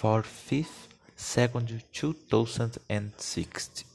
for fifth, second, two thousand and sixteen.